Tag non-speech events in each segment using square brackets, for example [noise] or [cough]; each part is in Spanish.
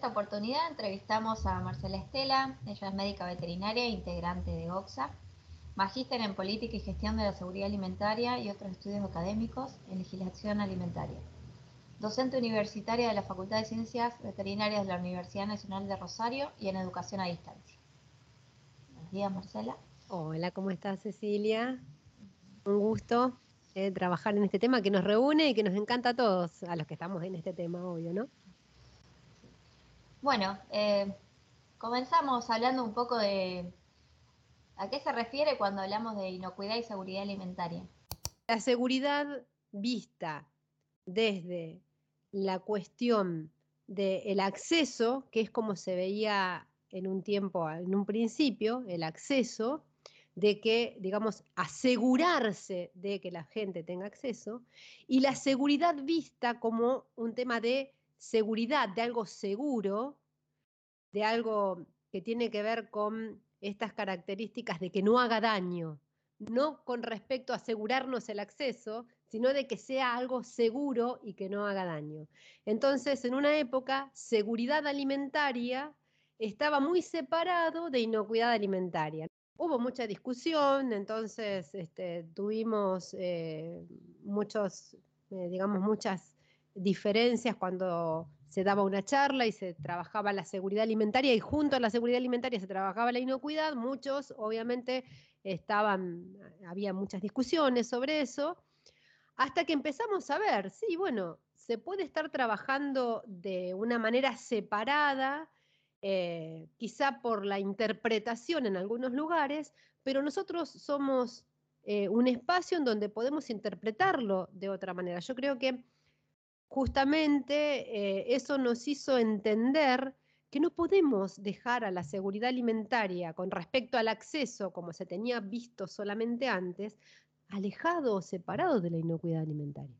esta oportunidad entrevistamos a Marcela Estela, ella es médica veterinaria e integrante de OXA, magíster en política y gestión de la seguridad alimentaria y otros estudios académicos en legislación alimentaria, docente universitaria de la Facultad de Ciencias Veterinarias de la Universidad Nacional de Rosario y en educación a distancia. Buenos días, Marcela. Hola, ¿cómo estás, Cecilia? Un gusto eh, trabajar en este tema que nos reúne y que nos encanta a todos, a los que estamos en este tema, obvio, ¿no? Bueno, eh, comenzamos hablando un poco de a qué se refiere cuando hablamos de inocuidad y seguridad alimentaria. La seguridad vista desde la cuestión del acceso, que es como se veía en un tiempo, en un principio, el acceso, de que, digamos, asegurarse de que la gente tenga acceso, y la seguridad vista como un tema de seguridad, de algo seguro, de algo que tiene que ver con estas características de que no haga daño, no con respecto a asegurarnos el acceso, sino de que sea algo seguro y que no haga daño. Entonces, en una época, seguridad alimentaria estaba muy separado de inocuidad alimentaria. Hubo mucha discusión, entonces este, tuvimos eh, muchos, eh, digamos, muchas diferencias cuando se daba una charla y se trabajaba la seguridad alimentaria y junto a la seguridad alimentaria se trabajaba la inocuidad, muchos obviamente estaban, había muchas discusiones sobre eso, hasta que empezamos a ver, sí, bueno, se puede estar trabajando de una manera separada, eh, quizá por la interpretación en algunos lugares, pero nosotros somos eh, un espacio en donde podemos interpretarlo de otra manera. Yo creo que justamente eh, eso nos hizo entender que no podemos dejar a la seguridad alimentaria con respecto al acceso, como se tenía visto solamente antes, alejado o separado de la inocuidad alimentaria.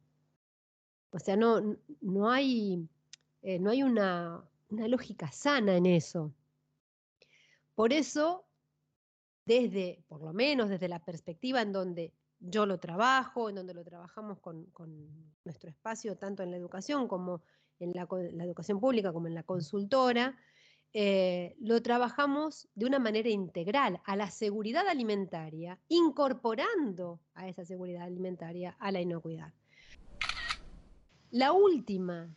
O sea, no, no hay, eh, no hay una, una lógica sana en eso. Por eso, desde, por lo menos desde la perspectiva en donde yo lo trabajo, en donde lo trabajamos con, nuestro espacio, tanto en la educación como en la, educación pública, como en la consultora, eh, lo trabajamos de una manera integral a la seguridad alimentaria, incorporando a esa seguridad alimentaria a la inocuidad. La última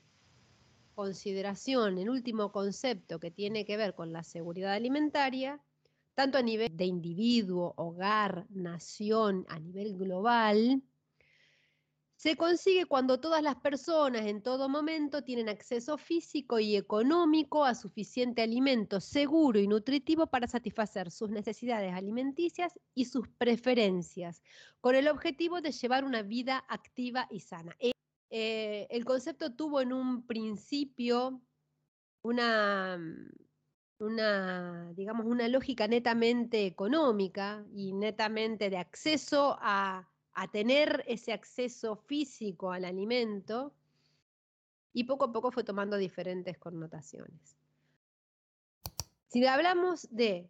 consideración, el último concepto que tiene que ver con la seguridad alimentaria tanto a nivel de individuo, hogar, nación, a nivel global, se consigue cuando todas las personas en todo momento tienen acceso físico y económico a suficiente alimento seguro y nutritivo para satisfacer sus necesidades alimenticias y sus preferencias, con el objetivo de llevar una vida activa y sana. Eh, el concepto tuvo en un principio una una, digamos, una lógica netamente económica y netamente de acceso a, tener ese acceso físico al alimento, y poco a poco fue tomando diferentes connotaciones. Si hablamos de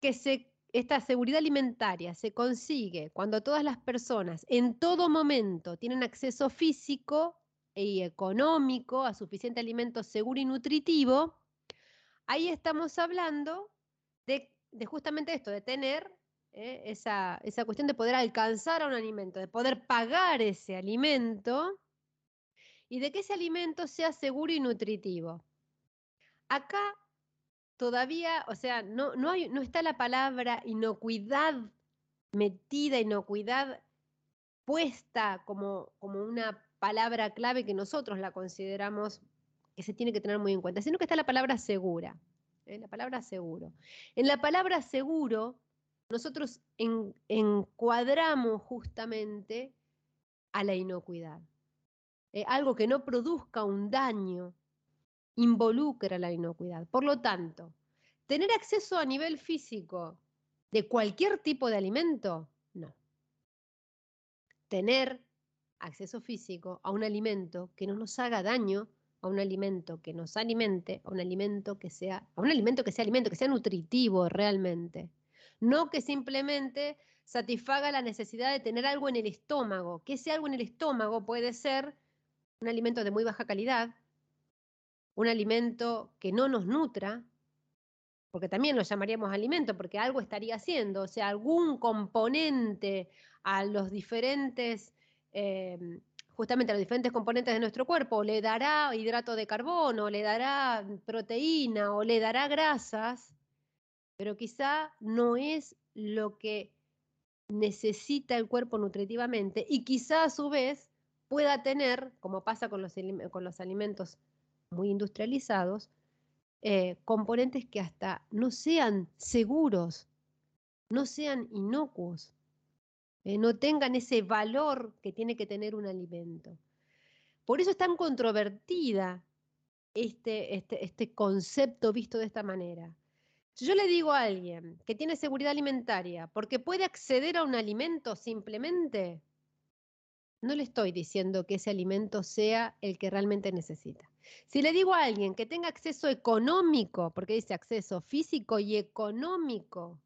que esta seguridad alimentaria se consigue cuando todas las personas en todo momento tienen acceso físico y económico a suficiente alimento seguro y nutritivo, ahí estamos hablando de, justamente esto, de tener eh, esa, esa cuestión de poder alcanzar a un alimento, de poder pagar ese alimento y de que ese alimento sea seguro y nutritivo. Acá todavía, o sea, no, no, está la palabra inocuidad metida, inocuidad puesta como, como una palabra clave que nosotros la consideramos que se tiene que tener muy en cuenta, sino que está la palabra segura. ¿eh? La palabra seguro. En la palabra seguro, nosotros encuadramos justamente a la inocuidad. Eh, algo que no produzca un daño involucra la inocuidad. Por lo tanto, tener acceso a nivel físico de cualquier tipo de alimento, no. Tener acceso físico a un alimento que no nos haga daño a un alimento que nos alimente, a un alimento que sea, a un alimento que sea alimento, que sea nutritivo realmente. No que simplemente satisfaga la necesidad de tener algo en el estómago, que ese algo en el estómago puede ser un alimento de muy baja calidad, un alimento que no nos nutra, porque también lo llamaríamos alimento, porque algo estaría haciendo, o sea, algún componente a los diferentes, em, justamente a los diferentes componentes de nuestro cuerpo, le dará hidrato de carbono, le dará proteína o le dará grasas, pero quizá no es lo que necesita el cuerpo nutritivamente y quizá a su vez pueda tener, como pasa con los, con los alimentos muy industrializados, eh, componentes que hasta no sean seguros, no sean inocuos, eh, no tengan ese valor que tiene que tener un alimento. Por eso es tan controvertida este, este, este concepto visto de esta manera. Si yo le digo a alguien que tiene seguridad alimentaria porque puede acceder a un alimento simplemente, no le estoy diciendo que ese alimento sea el que realmente necesita. Si le digo a alguien que tenga acceso económico, porque dice acceso físico y económico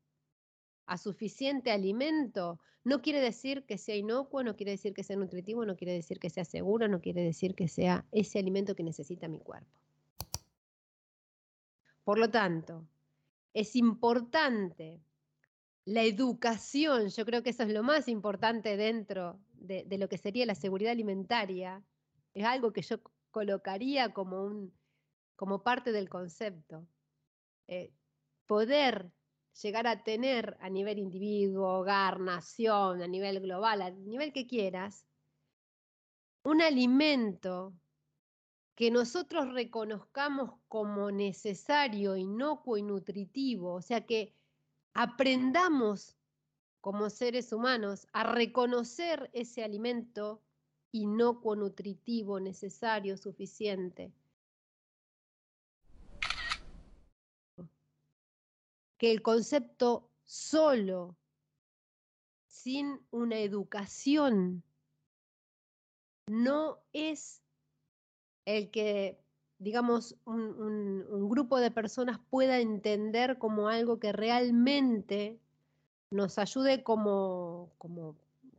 a suficiente alimento, no quiere decir que sea inocuo, no quiere decir que sea nutritivo, no quiere decir que sea seguro, no quiere decir que sea ese alimento que necesita mi cuerpo. Por lo tanto, es importante la educación, yo creo que eso es lo más importante dentro de, lo que sería la seguridad alimentaria, es algo que yo colocaría como, un, como parte del concepto. Eh, poder llegar a tener a nivel individuo, hogar, nación, a nivel global, a nivel que quieras, un alimento que nosotros reconozcamos como necesario, inocuo y nutritivo, o sea que aprendamos como seres humanos a reconocer ese alimento inocuo, nutritivo, necesario, suficiente. Que el concepto solo, sin una educación, no es el que, digamos, un, grupo de personas pueda entender como algo que realmente nos ayude como, como,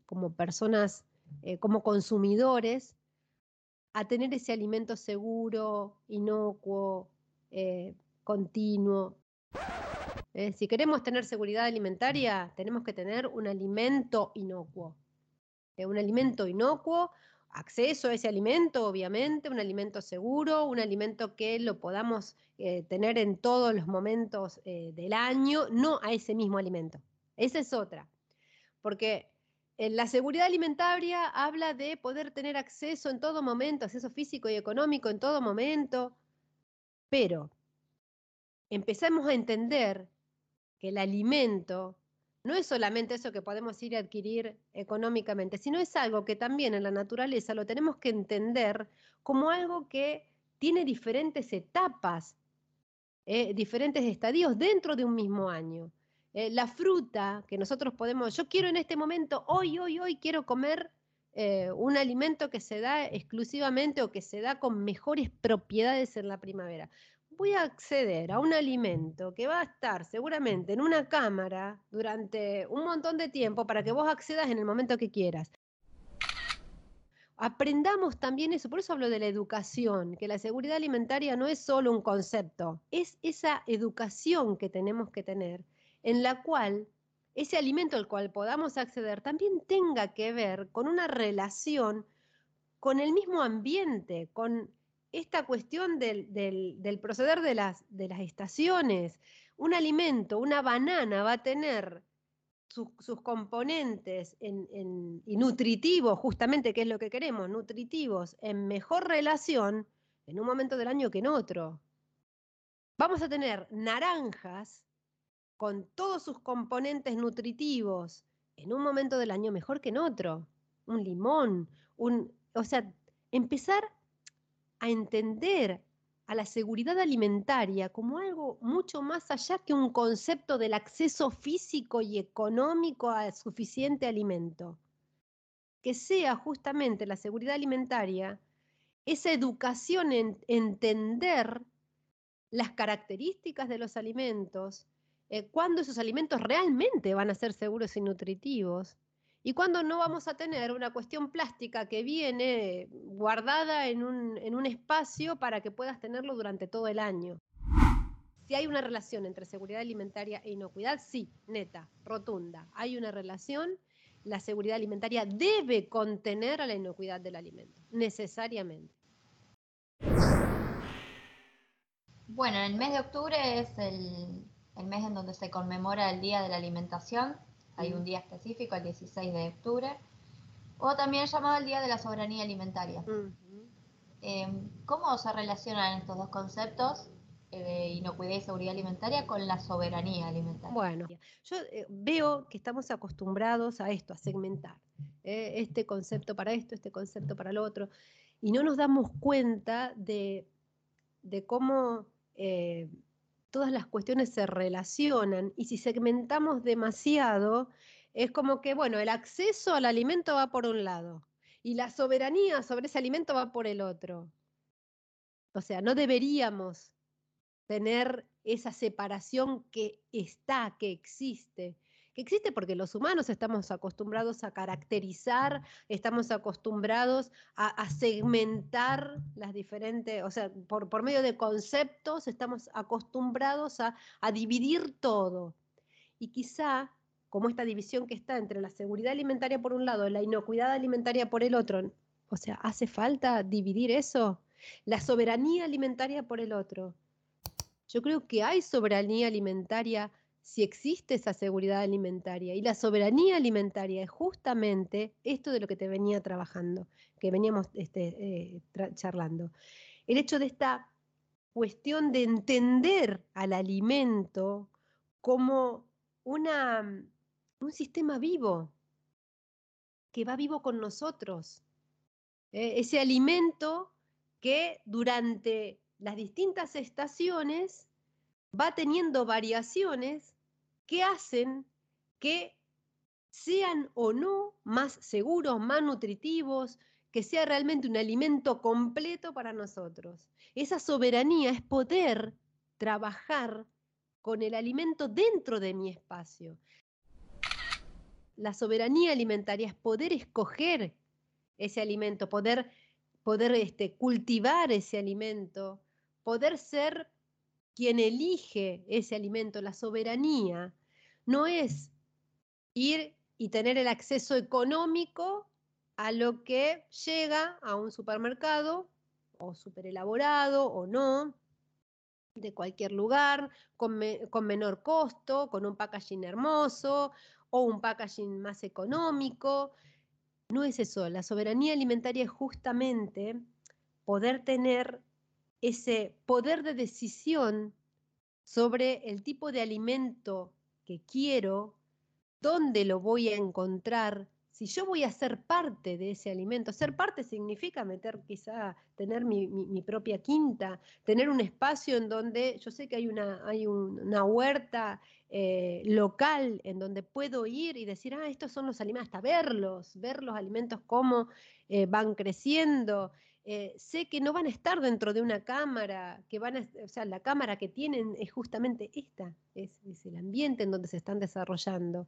como personas, eh, como consumidores, a tener ese alimento seguro, inocuo, eh, continuo. Eh, si queremos tener seguridad alimentaria, tenemos que tener un alimento inocuo. un alimento inocuo acceso a ese alimento, obviamente, un alimento seguro, un alimento que lo podamos eh, tener en todos los momentos eh, del año, no a ese mismo alimento. Esa es otra. Porque la seguridad alimentaria habla de poder tener acceso en todo momento, acceso físico y económico en todo momento, pero empezamos a entender que el alimento no es solamente eso que podemos ir a adquirir económicamente, sino es algo que también en la naturaleza lo tenemos que entender como algo que tiene diferentes etapas, eh, diferentes estadios dentro de un mismo año. Eh, la fruta que nosotros podemos, yo quiero en este momento, hoy, hoy, hoy quiero comer eh, un alimento que se da exclusivamente o que se da con mejores propiedades en la primavera voy a acceder a un alimento que va a estar seguramente en una cámara durante un montón de tiempo para que vos accedas en el momento que quieras. Aprendamos también eso, por eso hablo de la educación, que la seguridad alimentaria no es solo un concepto, es esa educación que tenemos que tener, en la cual ese alimento al cual podamos acceder también tenga que ver con una relación con el mismo ambiente, con esta cuestión del, proceder de las, de las, estaciones. Un alimento, una banana va a tener sus componentes en, y nutritivos, justamente, que es lo que queremos, nutritivos, en mejor relación en un momento del año que en otro. Vamos a tener naranjas con todos sus componentes nutritivos en un momento del año mejor que en otro. Un limón, un, o sea, empezar a entender a la seguridad alimentaria como algo mucho más allá que un concepto del acceso físico y económico a suficiente alimento. Que sea justamente la seguridad alimentaria esa educación en entender las características de los alimentos, eh, cuándo esos alimentos realmente van a ser seguros y nutritivos, y cuándo no vamos a tener una cuestión plástica que viene guardada en un, en un espacio para que puedas tenerlo durante todo el año. Si hay una relación entre seguridad alimentaria e inocuidad, sí, neta, rotunda. Hay una relación. La seguridad alimentaria debe contener a la inocuidad del alimento, necesariamente. Bueno, el mes de octubre es el, el mes en donde se conmemora el Día de la Alimentación hay un día específico, el 16 de octubre, o también llamado el Día de la Soberanía Alimentaria. Em, ¿Cómo se relacionan estos dos conceptos, eh, inocuidad y seguridad alimentaria, con la soberanía alimentaria? Bueno, yo eh, veo que estamos acostumbrados a esto, a segmentar. Eh, este concepto para esto, este concepto para lo otro, y no nos damos cuenta de, de cómo todas las cuestiones se relacionan y si segmentamos demasiado, es como que, bueno, el acceso al alimento va por un lado y la soberanía sobre ese alimento va por el otro. O sea, no deberíamos tener esa separación que está, que existe que existe porque los humanos estamos acostumbrados a caracterizar, estamos acostumbrados a, segmentar las diferentes, o sea, por, por, medio de conceptos estamos acostumbrados a, a dividir todo. Y quizá, como esta división que está entre la seguridad alimentaria por un lado y la inocuidad alimentaria por el otro, o sea, ¿hace falta dividir eso? La soberanía alimentaria por el otro. Yo creo que hay soberanía alimentaria si existe esa seguridad alimentaria. Y la soberanía alimentaria es justamente esto de lo que te venía trabajando, que veníamos este, eh, charlando. El hecho de esta cuestión de entender al alimento como una, un sistema vivo, que va vivo con nosotros. Eh, ese alimento que durante las distintas estaciones va teniendo variaciones que hacen que sean o no más seguros, más nutritivos, que sea realmente un alimento completo para nosotros. Esa soberanía es poder trabajar con el alimento dentro de mi espacio. La soberanía alimentaria es poder escoger ese alimento, poder, poder este, cultivar ese alimento, poder ser quien elige ese alimento, la soberanía, no es ir y tener el acceso económico a lo que llega a un supermercado o super elaborado o no, de cualquier lugar, con, con, menor costo, con un packaging hermoso o un packaging más económico. No es eso, la soberanía alimentaria es justamente poder tener ese poder de decisión sobre el tipo de alimento quiero, dónde lo voy a encontrar, si yo voy a ser parte de ese alimento. Ser parte significa meter quizá, tener mi, propia quinta, tener un espacio en donde yo sé que hay una, hay una huerta eh, local en donde puedo ir y decir, ah, estos son los alimentos, hasta verlos, ver los alimentos cómo eh, van creciendo. Eh, sé que no van a estar dentro de una cámara, que van a, o sea, la cámara que tienen es justamente esta, es, el ambiente en donde se están desarrollando.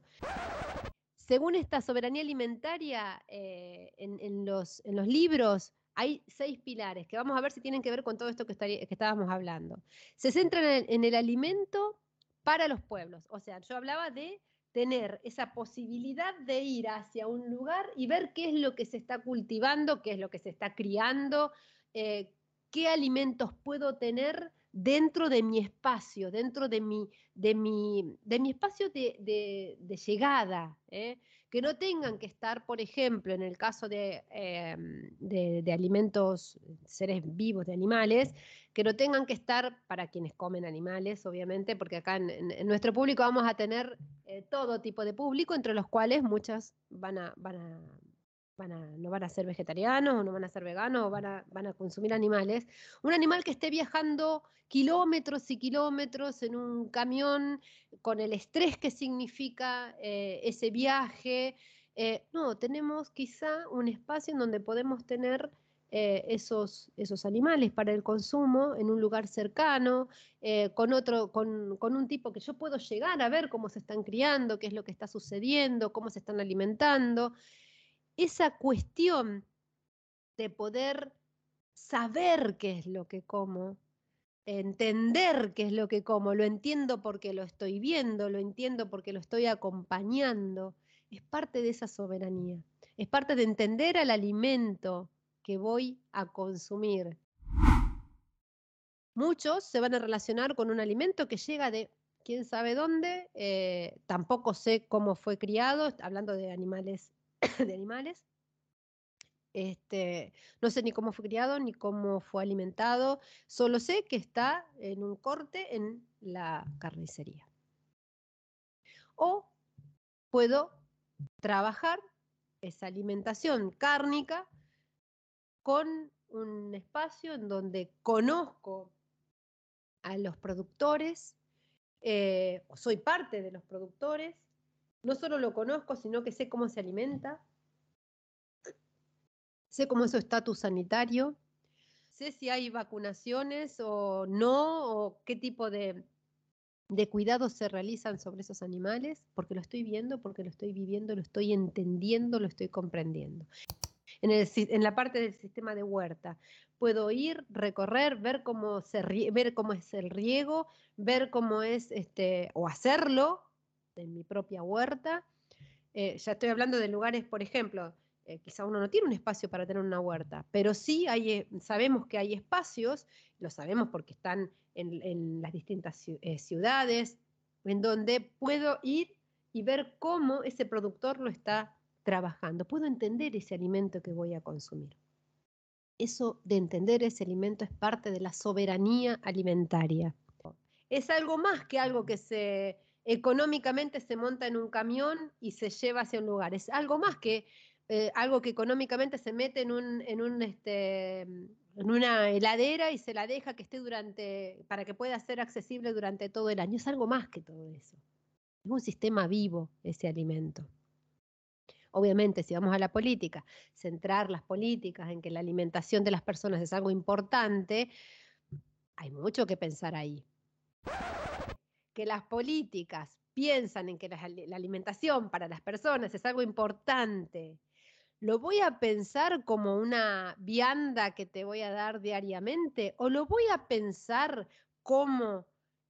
Según esta soberanía alimentaria, eh, en, los, en, libros hay seis pilares que vamos a ver si tienen que ver con todo esto que, que estábamos hablando. Se centran en el alimento para los pueblos, o sea, yo hablaba de tener esa posibilidad de ir hacia un lugar y ver qué es lo que se está cultivando, qué es lo que se está criando, eh, qué alimentos puedo tener dentro de mi espacio, dentro de mi, de mi, de mi espacio de, llegada, ¿eh? Que no tengan que estar, por ejemplo, en el caso em, de, de, alimentos, seres vivos, de animales, que no tengan que estar para quienes comen animales, obviamente, porque acá en, nuestro público vamos a tener eh, todo tipo de público, entre los cuales muchas van a, van a no van a ser vegetarianos o no van a ser veganos o van a, van a consumir animales. Un animal que esté viajando kilómetros y kilómetros en un camión con el estrés que significa eh, ese viaje. Eh, no, tenemos quizá un espacio en donde podemos tener eh, esos, animales para el consumo en un lugar cercano, con, otro, con, un tipo que yo puedo llegar a ver cómo se están criando, qué es lo que está sucediendo, cómo se están alimentando. Esa cuestión de poder saber qué es lo que como, entender qué es lo que como, lo entiendo porque lo estoy viendo, lo entiendo porque lo estoy acompañando, es parte de esa soberanía, es parte de entender al alimento que voy a consumir. Muchos se van a relacionar con un alimento que llega de quién sabe dónde, eh, tampoco sé cómo fue criado, hablando de animales, [laughs] de animales. Este, no sé ni cómo fue criado, ni cómo fue alimentado, solo sé que está en un corte en la carnicería. O puedo trabajar esa alimentación cárnica con un espacio en donde conozco a los productores, eh, soy parte de los productores, no solo lo conozco, sino que sé cómo se alimenta, sé cómo es su estatus sanitario, sé si hay vacunaciones o no, o qué tipo de, de cuidados se realizan sobre esos animales, porque lo estoy viendo, porque lo estoy viviendo, lo estoy entendiendo, lo estoy comprendiendo en, la parte del sistema de huerta. Puedo ir, recorrer, ver cómo, se, ver cómo es el riego, ver cómo es, este, o hacerlo en mi propia huerta. Eh, ya estoy hablando de lugares, por ejemplo, eh, quizá uno no tiene un espacio para tener una huerta, pero sí hay, eh, sabemos que hay espacios, lo sabemos porque están en, en las distintas ciudades, en donde puedo ir y ver cómo ese productor lo está trabajando, puedo entender ese alimento que voy a consumir. Eso de entender ese alimento es parte de la soberanía alimentaria. Es algo más que algo que se económicamente se monta en un camión y se lleva hacia un lugar. Es algo más que eh, algo que económicamente se mete en, un, este, en una heladera y se la deja que esté durante, para que pueda ser accesible durante todo el año. Es algo más que todo eso. Es un sistema vivo ese alimento. Obviamente, si vamos a la política, centrar las políticas en que la alimentación de las personas es algo importante, hay mucho que pensar ahí. Que las políticas piensan en que la, alimentación para las personas es algo importante, ¿lo voy a pensar como una vianda que te voy a dar diariamente o lo voy a pensar como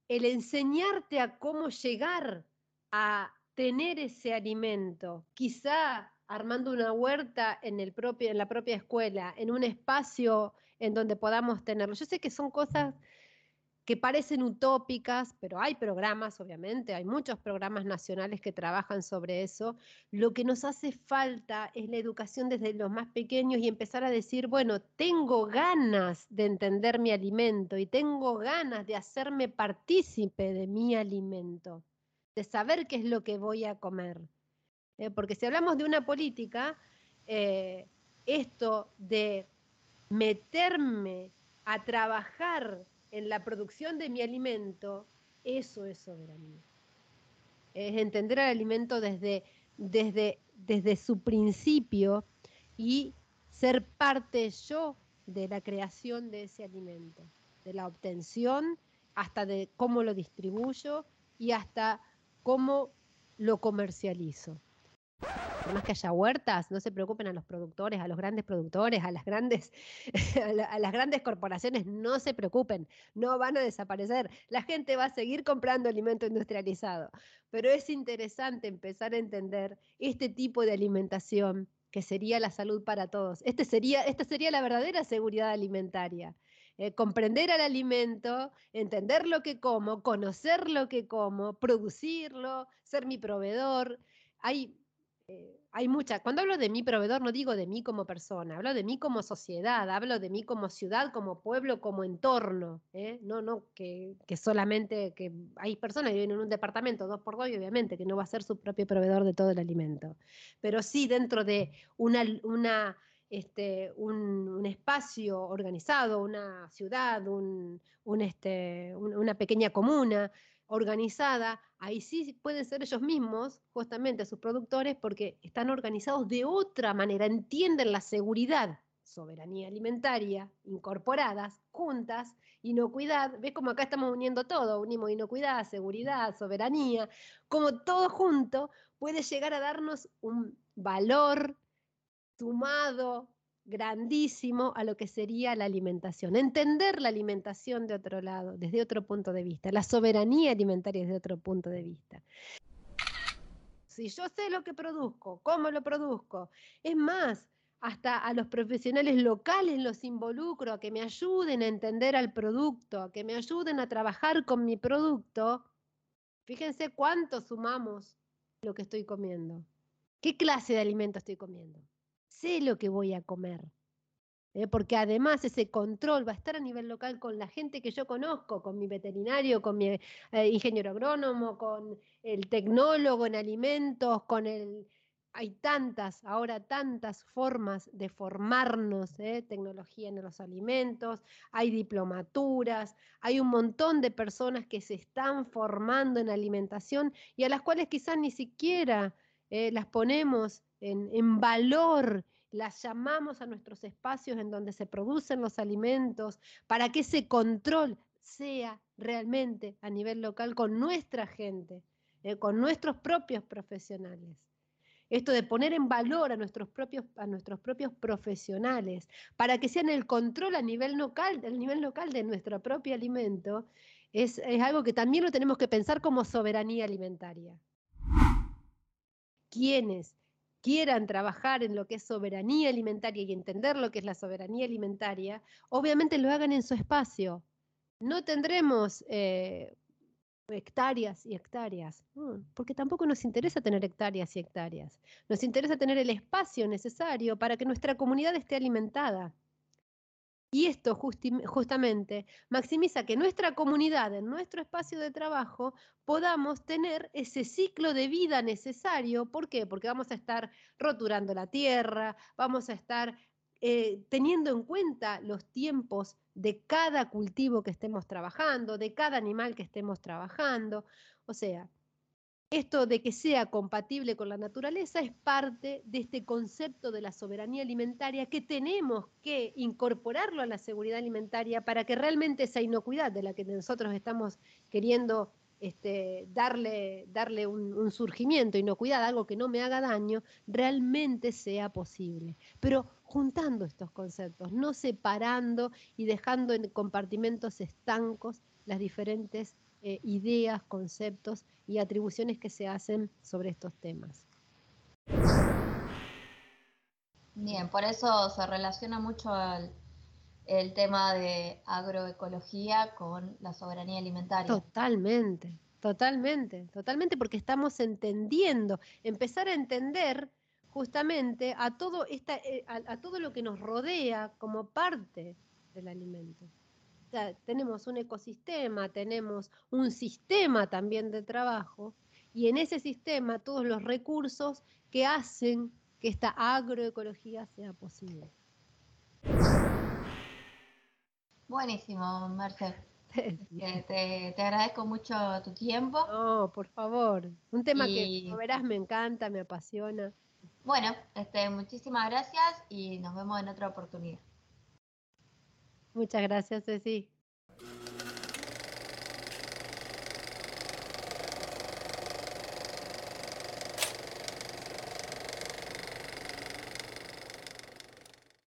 el enseñarte a cómo llegar a tener ese alimento, quizá armando una huerta en, el propio, en la propia escuela, en un espacio en donde podamos tenerlo. Yo sé que son cosas que parecen utópicas, pero hay programas, obviamente, hay muchos programas nacionales que trabajan sobre eso. Lo que nos hace falta es la educación desde los más pequeños y empezar a decir, bueno, tengo ganas de entender mi alimento y tengo ganas de hacerme partícipe de mi alimento de saber qué es lo que voy a comer. Eh, porque si hablamos de una política, eh, esto de meterme a trabajar en la producción de mi alimento, eso es soberanía. Es entender al alimento desde, desde, desde su principio y ser parte yo de la creación de ese alimento, de la obtención hasta de cómo lo distribuyo y hasta cómo lo comercializo. Por más que haya huertas, no se preocupen a los productores, a los grandes productores, a las grandes, [laughs] a, las grandes corporaciones, no se preocupen, no van a desaparecer. La gente va a seguir comprando alimento industrializado. Pero es interesante empezar a entender este tipo de alimentación que sería la salud para todos. Este sería, esta sería la verdadera seguridad alimentaria. Eh, comprender al alimento, entender lo que como, conocer lo que como, producirlo, ser mi proveedor. Hay, eh, hay mucha, cuando hablo de mi proveedor no digo de mí como persona, hablo de mí como sociedad, hablo de mí como ciudad, como pueblo, como entorno. ¿eh? No, no que, solamente que hay personas que viven en un departamento dos por dos y obviamente que no va a ser su propio proveedor de todo el alimento. Pero sí dentro de una, una este, un, espacio organizado, una ciudad, un, este, una pequeña comuna organizada, ahí sí pueden ser ellos mismos, justamente sus productores, porque están organizados de otra manera, entienden la seguridad soberanía alimentaria, incorporadas, juntas, inocuidad, ves como acá estamos uniendo todo, unimos inocuidad, seguridad, soberanía, como todo junto puede llegar a darnos un valor sumado, grandísimo a lo que sería la alimentación. Entender la alimentación de otro lado, desde otro punto de vista, la soberanía alimentaria desde otro punto de vista. Si yo sé lo que produzco, cómo lo produzco, es más, hasta a los profesionales locales los involucro a que me ayuden a entender al producto, a que me ayuden a trabajar con mi producto. Fíjense cuánto sumamos lo que estoy comiendo. ¿Qué clase de alimento estoy comiendo? Lo que voy a comer. ¿eh? porque además ese control va a estar a nivel local con la gente que yo conozco, con mi veterinario, con mi eh, ingeniero agrónomo, con el tecnólogo en alimentos, con el hay tantas, ahora tantas formas de formarnos, ¿eh? tecnología en los alimentos, hay diplomaturas, hay un montón de personas que se están formando en alimentación y a las cuales quizás ni siquiera eh, las ponemos en valor, las llamamos a nuestros espacios en donde se producen los alimentos para que ese control sea realmente a nivel local con nuestra gente, ¿eh? con nuestros propios profesionales esto de poner en valor a nuestros propios, a nuestros propios profesionales para que sean el control a nivel local, a nivel local de nuestro propio alimento, es, es algo que también lo tenemos que pensar como soberanía alimentaria. Quienes quieran trabajar en lo que es soberanía alimentaria y entender lo que es la soberanía alimentaria, obviamente lo hagan en su espacio. No tendremos eh, hectáreas y hectáreas, mm, porque tampoco nos interesa tener hectáreas y hectáreas. Nos interesa tener el espacio necesario para que nuestra comunidad esté alimentada. Y esto justamente maximiza que nuestra comunidad, en nuestro espacio de trabajo, podamos tener ese ciclo de vida necesario. ¿Por qué? Porque vamos a estar roturando la tierra, vamos a estar eh, teniendo en cuenta los tiempos de cada cultivo que estemos trabajando, de cada animal que estemos trabajando. O sea, esto de que sea compatible con la naturaleza es parte de este concepto de la soberanía alimentaria que tenemos que incorporarlo a la seguridad alimentaria para que realmente esa inocuidad de la que nosotros estamos queriendo este, darle, darle un, surgimiento, inocuidad, algo que no me haga daño, realmente sea posible. Pero juntando estos conceptos, no separando y dejando en compartimentos estancos las diferentes eh, ideas, conceptos y atribuciones que se hacen sobre estos temas. Bien, por eso se relaciona mucho el tema de agroecología con la soberanía alimentaria. Totalmente, totalmente, totalmente, porque estamos entendiendo, empezar a entender justamente a todo, esta, eh, a, todo lo que nos rodea como parte del alimento. Tenemos un ecosistema, tenemos un sistema también de trabajo y en ese sistema todos los recursos que hacen que esta agroecología sea posible. Buenísimo, Merced. [laughs] Te, agradezco mucho tu tiempo. No, por favor. Un tema que, como verás, me encanta, me apasiona. Bueno, este, muchísimas gracias y nos vemos en otra oportunidad. Muchas gracias, Ceci.